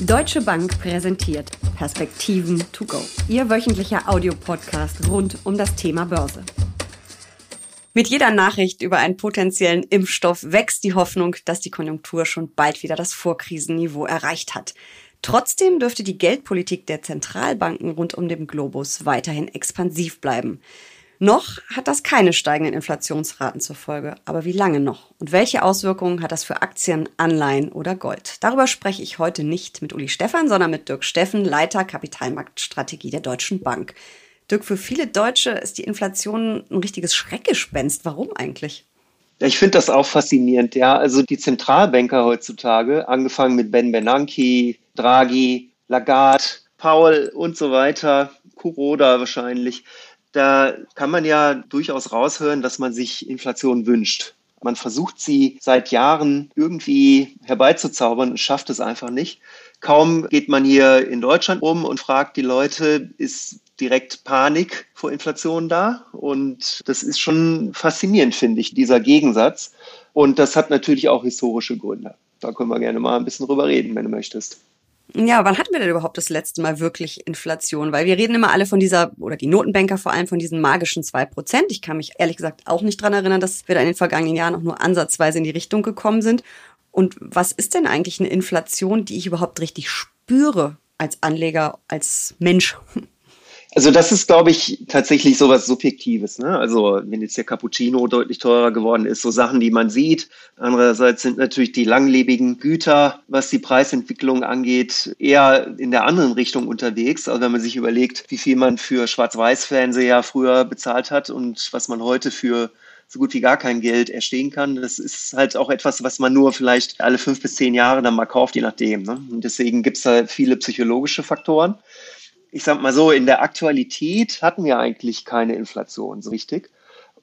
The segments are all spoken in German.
Deutsche Bank präsentiert Perspektiven to go. Ihr wöchentlicher Audiopodcast rund um das Thema Börse. Mit jeder Nachricht über einen potenziellen Impfstoff wächst die Hoffnung, dass die Konjunktur schon bald wieder das Vorkrisenniveau erreicht hat. Trotzdem dürfte die Geldpolitik der Zentralbanken rund um den Globus weiterhin expansiv bleiben. Noch hat das keine steigenden Inflationsraten zur Folge. Aber wie lange noch? Und welche Auswirkungen hat das für Aktien, Anleihen oder Gold? Darüber spreche ich heute nicht mit Uli Stephan, sondern mit Dirk Steffen, Leiter Kapitalmarktstrategie der Deutschen Bank. Dirk, für viele Deutsche ist die Inflation ein richtiges Schreckgespenst. Warum eigentlich? Ich finde das auch faszinierend. Ja, also die Zentralbanker heutzutage, angefangen mit Ben Bernanke, Draghi, Lagarde, Paul und so weiter, Kuroda wahrscheinlich, da kann man ja durchaus raushören, dass man sich Inflation wünscht. Man versucht sie seit Jahren irgendwie herbeizuzaubern und schafft es einfach nicht. Kaum geht man hier in Deutschland um und fragt die Leute, ist direkt Panik vor Inflation da? Und das ist schon faszinierend, finde ich, dieser Gegensatz. Und das hat natürlich auch historische Gründe. Da können wir gerne mal ein bisschen drüber reden, wenn du möchtest. Ja, wann hatten wir denn überhaupt das letzte Mal wirklich Inflation? Weil wir reden immer alle von dieser, oder die Notenbanker vor allem von diesen magischen zwei Prozent. Ich kann mich ehrlich gesagt auch nicht dran erinnern, dass wir da in den vergangenen Jahren auch nur ansatzweise in die Richtung gekommen sind. Und was ist denn eigentlich eine Inflation, die ich überhaupt richtig spüre als Anleger, als Mensch? Also das ist, glaube ich, tatsächlich so was Subjektives. Ne? Also wenn jetzt der Cappuccino deutlich teurer geworden ist, so Sachen, die man sieht. Andererseits sind natürlich die langlebigen Güter, was die Preisentwicklung angeht, eher in der anderen Richtung unterwegs. Also wenn man sich überlegt, wie viel man für Schwarz-Weiß-Fernseher früher bezahlt hat und was man heute für so gut wie gar kein Geld erstehen kann. Das ist halt auch etwas, was man nur vielleicht alle fünf bis zehn Jahre dann mal kauft, je nachdem. Ne? Und deswegen gibt es da viele psychologische Faktoren ich sag mal so, in der Aktualität hatten wir eigentlich keine Inflation so richtig.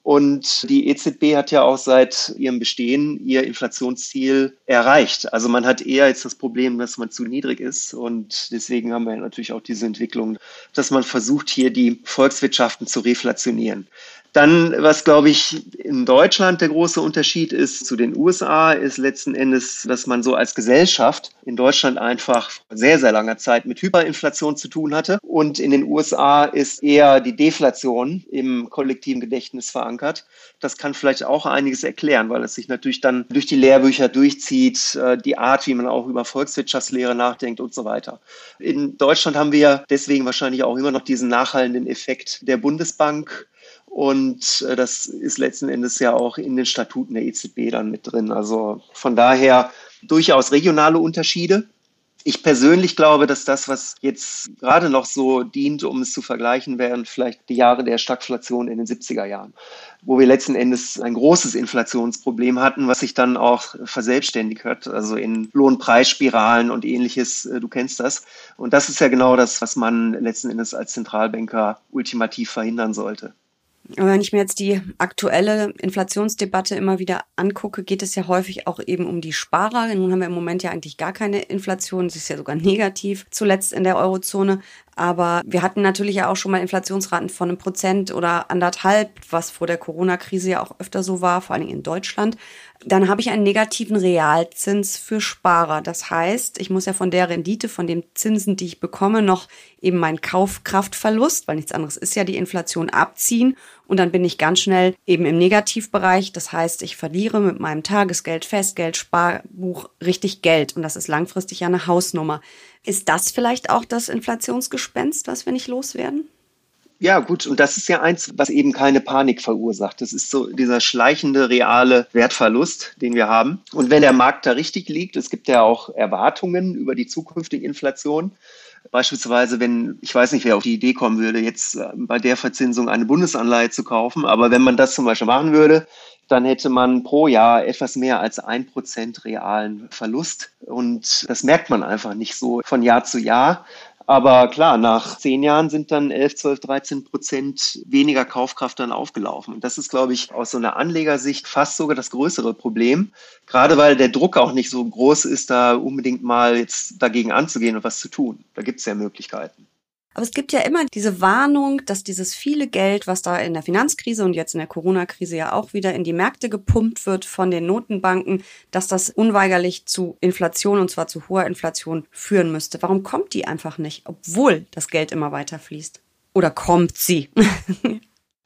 Und die EZB hat ja auch seit ihrem Bestehen ihr Inflationsziel erreicht. Also man hat eher jetzt das Problem, dass man zu niedrig ist. Und deswegen haben wir natürlich auch diese Entwicklung, dass man versucht, hier die Volkswirtschaften zu reflationieren. Dann, was glaube ich in Deutschland der große Unterschied ist zu den USA, ist letzten Endes, dass man so als Gesellschaft in Deutschland einfach sehr, sehr langer Zeit mit Hyperinflation zu tun hatte. Und in den USA ist eher die Deflation im kollektiven Gedächtnis verankert. Das kann vielleicht auch einiges erklären, weil es sich natürlich dann durch die Lehrbücher durchzieht, äh, die Art, wie man auch über Volkswirtschaftslehre nachdenkt und so weiter. In Deutschland haben wir deswegen wahrscheinlich auch immer noch diesen nachhallenden Effekt der Bundesbank und äh, das ist letzten Endes ja auch in den Statuten der EZB dann mit drin. Also von daher durchaus regionale Unterschiede. Ich persönlich glaube, dass das, was jetzt gerade noch so dient, um es zu vergleichen, wären vielleicht die Jahre der Stagflation in den 70er Jahren, wo wir letzten Endes ein großes Inflationsproblem hatten, was sich dann auch verselbstständigt hat, also in Lohnpreisspiralen und ähnliches. Äh, du kennst das. Und das ist ja genau das, was man letzten Endes als Zentralbanker ultimativ verhindern sollte. Wenn ich mir jetzt die aktuelle Inflationsdebatte immer wieder angucke, geht es ja häufig auch eben um die Sparer. Nun haben wir im Moment ja eigentlich gar keine Inflation. Sie ist ja sogar negativ, zuletzt in der Eurozone. Aber wir hatten natürlich ja auch schon mal Inflationsraten von einem Prozent oder anderthalb, was vor der Corona-Krise ja auch öfter so war, vor allen Dingen in Deutschland. Dann habe ich einen negativen Realzins für Sparer. Das heißt, ich muss ja von der Rendite, von den Zinsen, die ich bekomme, noch eben meinen Kaufkraftverlust, weil nichts anderes ist ja die Inflation abziehen. Und dann bin ich ganz schnell eben im Negativbereich. Das heißt, ich verliere mit meinem Tagesgeld, Festgeld, Sparbuch richtig Geld. Und das ist langfristig ja eine Hausnummer. Ist das vielleicht auch das Inflationsgespenst, was wir nicht loswerden? Ja, gut, und das ist ja eins, was eben keine Panik verursacht. Das ist so dieser schleichende, reale Wertverlust, den wir haben. Und wenn der Markt da richtig liegt, es gibt ja auch Erwartungen über die zukünftige Inflation. Beispielsweise, wenn, ich weiß nicht, wer auf die Idee kommen würde, jetzt äh, bei der Verzinsung eine Bundesanleihe zu kaufen, aber wenn man das zum Beispiel machen würde, dann hätte man pro Jahr etwas mehr als ein Prozent realen Verlust. Und das merkt man einfach nicht so von Jahr zu Jahr. Aber klar, nach zehn Jahren sind dann 11, 12, 13 Prozent weniger Kaufkraft dann aufgelaufen. Und das ist, glaube ich, aus so einer Anlegersicht fast sogar das größere Problem. Gerade weil der Druck auch nicht so groß ist, da unbedingt mal jetzt dagegen anzugehen und was zu tun. Da gibt es ja Möglichkeiten. Aber es gibt ja immer diese Warnung, dass dieses viele Geld, was da in der Finanzkrise und jetzt in der Corona-Krise ja auch wieder in die Märkte gepumpt wird von den Notenbanken, dass das unweigerlich zu Inflation und zwar zu hoher Inflation führen müsste. Warum kommt die einfach nicht, obwohl das Geld immer weiter fließt? Oder kommt sie?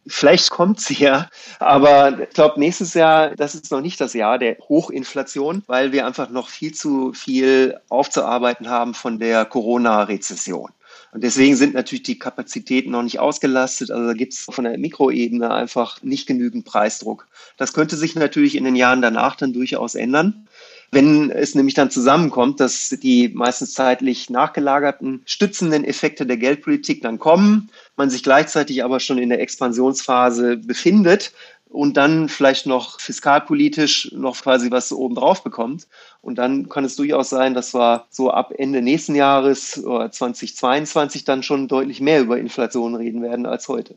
Vielleicht kommt sie ja, aber ich glaube, nächstes Jahr, das ist noch nicht das Jahr der Hochinflation, weil wir einfach noch viel zu viel aufzuarbeiten haben von der Corona-Rezession. Und deswegen sind natürlich die Kapazitäten noch nicht ausgelastet. Also da gibt es von der Mikroebene einfach nicht genügend Preisdruck. Das könnte sich natürlich in den Jahren danach dann durchaus ändern. Wenn es nämlich dann zusammenkommt, dass die meistens zeitlich nachgelagerten stützenden Effekte der Geldpolitik dann kommen, man sich gleichzeitig aber schon in der Expansionsphase befindet, und dann vielleicht noch fiskalpolitisch noch quasi was oben drauf bekommt. Und dann kann es durchaus sein, dass wir so ab Ende nächsten Jahres oder 2022 dann schon deutlich mehr über Inflation reden werden als heute.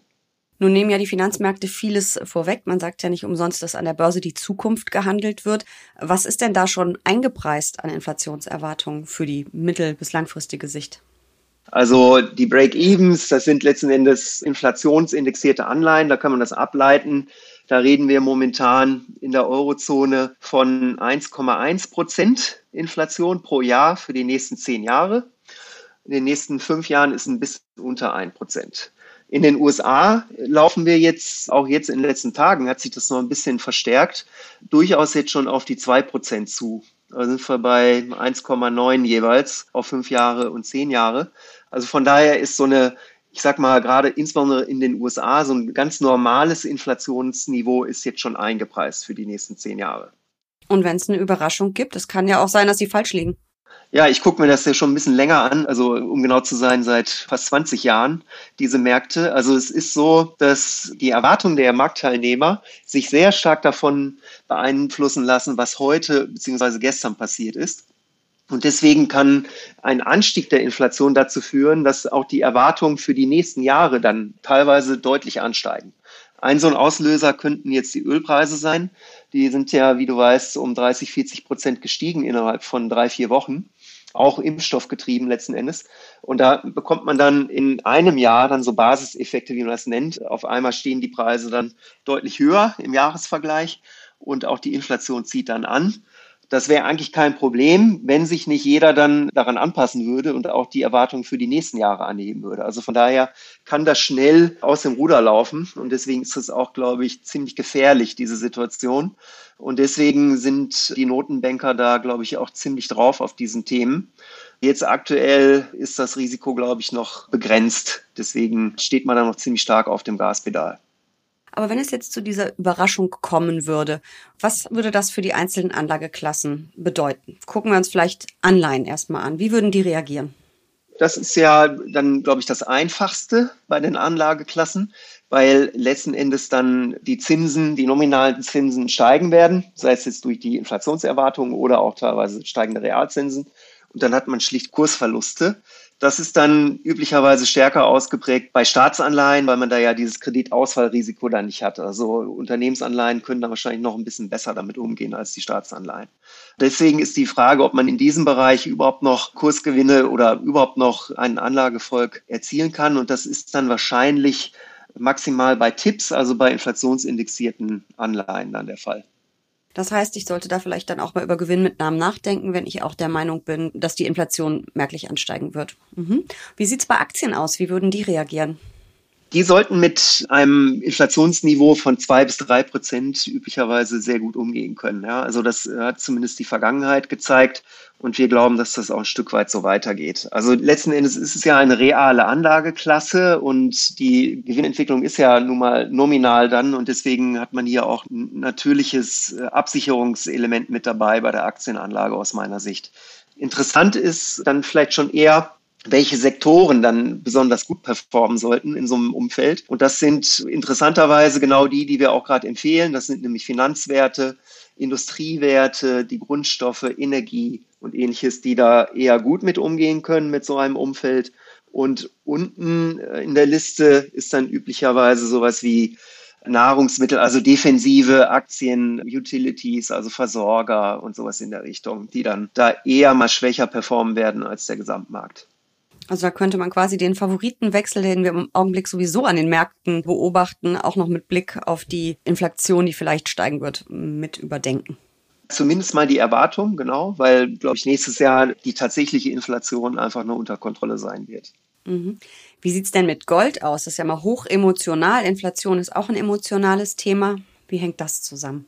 Nun nehmen ja die Finanzmärkte vieles vorweg. Man sagt ja nicht umsonst, dass an der Börse die Zukunft gehandelt wird. Was ist denn da schon eingepreist an Inflationserwartungen für die mittel- bis langfristige Sicht? Also die Break-Evens, das sind letzten Endes inflationsindexierte Anleihen, da kann man das ableiten. Da reden wir momentan in der Eurozone von 1,1 Prozent Inflation pro Jahr für die nächsten zehn Jahre. In den nächsten fünf Jahren ist ein bisschen unter ein Prozent. In den USA laufen wir jetzt, auch jetzt in den letzten Tagen hat sich das noch ein bisschen verstärkt, durchaus jetzt schon auf die zwei Prozent zu. Da sind wir bei 1,9 jeweils auf fünf Jahre und zehn Jahre. Also von daher ist so eine ich sag mal, gerade insbesondere in den USA, so ein ganz normales Inflationsniveau ist jetzt schon eingepreist für die nächsten zehn Jahre. Und wenn es eine Überraschung gibt, es kann ja auch sein, dass sie falsch liegen. Ja, ich gucke mir das ja schon ein bisschen länger an, also um genau zu sein, seit fast 20 Jahren, diese Märkte. Also es ist so, dass die Erwartungen der Marktteilnehmer sich sehr stark davon beeinflussen lassen, was heute bzw. gestern passiert ist. Und deswegen kann ein Anstieg der Inflation dazu führen, dass auch die Erwartungen für die nächsten Jahre dann teilweise deutlich ansteigen. Ein so ein Auslöser könnten jetzt die Ölpreise sein. Die sind ja, wie du weißt, um 30, 40 Prozent gestiegen innerhalb von drei, vier Wochen. Auch impfstoffgetrieben letzten Endes. Und da bekommt man dann in einem Jahr dann so Basiseffekte, wie man das nennt. Auf einmal stehen die Preise dann deutlich höher im Jahresvergleich und auch die Inflation zieht dann an. Das wäre eigentlich kein Problem, wenn sich nicht jeder dann daran anpassen würde und auch die Erwartungen für die nächsten Jahre anheben würde. Also von daher kann das schnell aus dem Ruder laufen und deswegen ist es auch, glaube ich, ziemlich gefährlich, diese Situation. Und deswegen sind die Notenbanker da, glaube ich, auch ziemlich drauf auf diesen Themen. Jetzt aktuell ist das Risiko, glaube ich, noch begrenzt. Deswegen steht man da noch ziemlich stark auf dem Gaspedal. Aber wenn es jetzt zu dieser Überraschung kommen würde, was würde das für die einzelnen Anlageklassen bedeuten? Gucken wir uns vielleicht Anleihen erstmal an. Wie würden die reagieren? Das ist ja dann, glaube ich, das Einfachste bei den Anlageklassen, weil letzten Endes dann die Zinsen, die nominalen Zinsen steigen werden, sei es jetzt durch die Inflationserwartungen oder auch teilweise steigende Realzinsen. Und dann hat man schlicht Kursverluste. Das ist dann üblicherweise stärker ausgeprägt bei Staatsanleihen, weil man da ja dieses Kreditausfallrisiko dann nicht hat. Also Unternehmensanleihen können da wahrscheinlich noch ein bisschen besser damit umgehen als die Staatsanleihen. Deswegen ist die Frage, ob man in diesem Bereich überhaupt noch Kursgewinne oder überhaupt noch einen Anlagefolg erzielen kann. Und das ist dann wahrscheinlich maximal bei Tipps, also bei inflationsindexierten Anleihen dann der Fall. Das heißt, ich sollte da vielleicht dann auch mal über Gewinnmitnahmen nachdenken, wenn ich auch der Meinung bin, dass die Inflation merklich ansteigen wird. Mhm. Wie sieht's bei Aktien aus? Wie würden die reagieren? Die sollten mit einem Inflationsniveau von zwei bis drei Prozent üblicherweise sehr gut umgehen können. Ja, also das hat zumindest die Vergangenheit gezeigt und wir glauben, dass das auch ein Stück weit so weitergeht. Also letzten Endes ist es ja eine reale Anlageklasse und die Gewinnentwicklung ist ja nun mal nominal dann und deswegen hat man hier auch ein natürliches Absicherungselement mit dabei bei der Aktienanlage aus meiner Sicht. Interessant ist dann vielleicht schon eher, welche Sektoren dann besonders gut performen sollten in so einem Umfeld. Und das sind interessanterweise genau die, die wir auch gerade empfehlen. Das sind nämlich Finanzwerte, Industriewerte, die Grundstoffe, Energie und ähnliches, die da eher gut mit umgehen können mit so einem Umfeld. Und unten in der Liste ist dann üblicherweise sowas wie Nahrungsmittel, also defensive Aktien, Utilities, also Versorger und sowas in der Richtung, die dann da eher mal schwächer performen werden als der Gesamtmarkt. Also da könnte man quasi den Favoritenwechsel, den wir im Augenblick sowieso an den Märkten beobachten, auch noch mit Blick auf die Inflation, die vielleicht steigen wird, mit überdenken. Zumindest mal die Erwartung, genau, weil, glaube ich, nächstes Jahr die tatsächliche Inflation einfach nur unter Kontrolle sein wird. Mhm. Wie sieht's denn mit Gold aus? Das ist ja mal hoch emotional. Inflation ist auch ein emotionales Thema. Wie hängt das zusammen?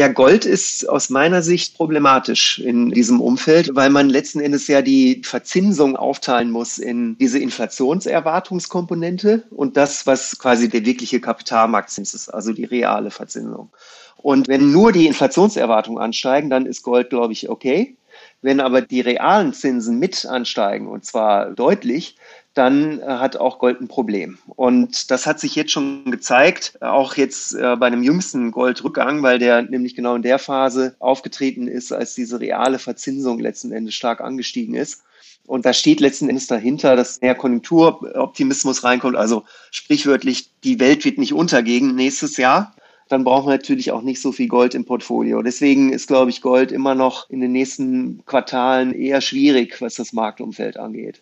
Ja, Gold ist aus meiner Sicht problematisch in diesem Umfeld, weil man letzten Endes ja die Verzinsung aufteilen muss in diese Inflationserwartungskomponente und das, was quasi der wirkliche Kapitalmarktzins ist, also die reale Verzinsung. Und wenn nur die Inflationserwartungen ansteigen, dann ist Gold, glaube ich, okay. Wenn aber die realen Zinsen mit ansteigen, und zwar deutlich, dann äh, hat auch Gold ein Problem. Und das hat sich jetzt schon gezeigt, auch jetzt äh, bei einem jüngsten Goldrückgang, weil der nämlich genau in der Phase aufgetreten ist, als diese reale Verzinsung letzten Endes stark angestiegen ist. Und da steht letzten Endes dahinter, dass mehr Konjunkturoptimismus reinkommt. Also sprichwörtlich, die Welt wird nicht untergehen nächstes Jahr dann brauchen wir natürlich auch nicht so viel Gold im Portfolio. Deswegen ist, glaube ich, Gold immer noch in den nächsten Quartalen eher schwierig, was das Marktumfeld angeht.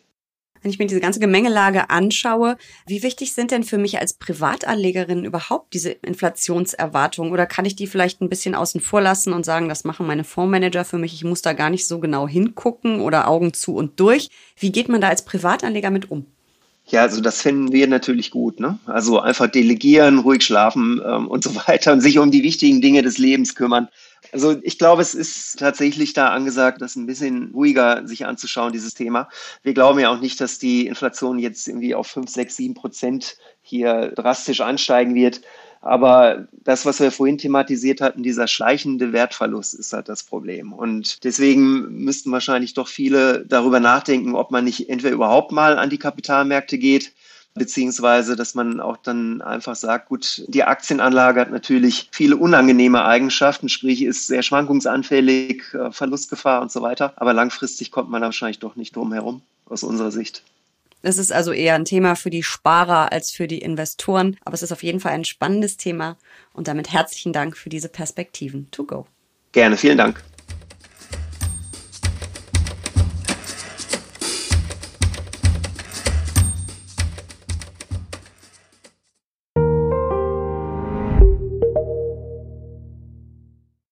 Wenn ich mir diese ganze Gemengelage anschaue, wie wichtig sind denn für mich als Privatanlegerin überhaupt diese Inflationserwartungen? Oder kann ich die vielleicht ein bisschen außen vor lassen und sagen, das machen meine Fondsmanager für mich, ich muss da gar nicht so genau hingucken oder Augen zu und durch? Wie geht man da als Privatanleger mit um? Ja, also das finden wir natürlich gut. Ne? Also einfach delegieren, ruhig schlafen ähm, und so weiter und sich um die wichtigen Dinge des Lebens kümmern. Also ich glaube, es ist tatsächlich da angesagt, das ein bisschen ruhiger sich anzuschauen, dieses Thema. Wir glauben ja auch nicht, dass die Inflation jetzt irgendwie auf 5, 6, 7 Prozent hier drastisch ansteigen wird. Aber das, was wir vorhin thematisiert hatten, dieser schleichende Wertverlust ist halt das Problem. Und deswegen müssten wahrscheinlich doch viele darüber nachdenken, ob man nicht entweder überhaupt mal an die Kapitalmärkte geht, beziehungsweise dass man auch dann einfach sagt, gut, die Aktienanlage hat natürlich viele unangenehme Eigenschaften, sprich ist sehr schwankungsanfällig, äh, Verlustgefahr und so weiter. Aber langfristig kommt man da wahrscheinlich doch nicht drum herum, aus unserer Sicht. Es ist also eher ein Thema für die Sparer als für die Investoren. Aber es ist auf jeden Fall ein spannendes Thema. Und damit herzlichen Dank für diese Perspektiven. To go. Gerne, vielen Dank.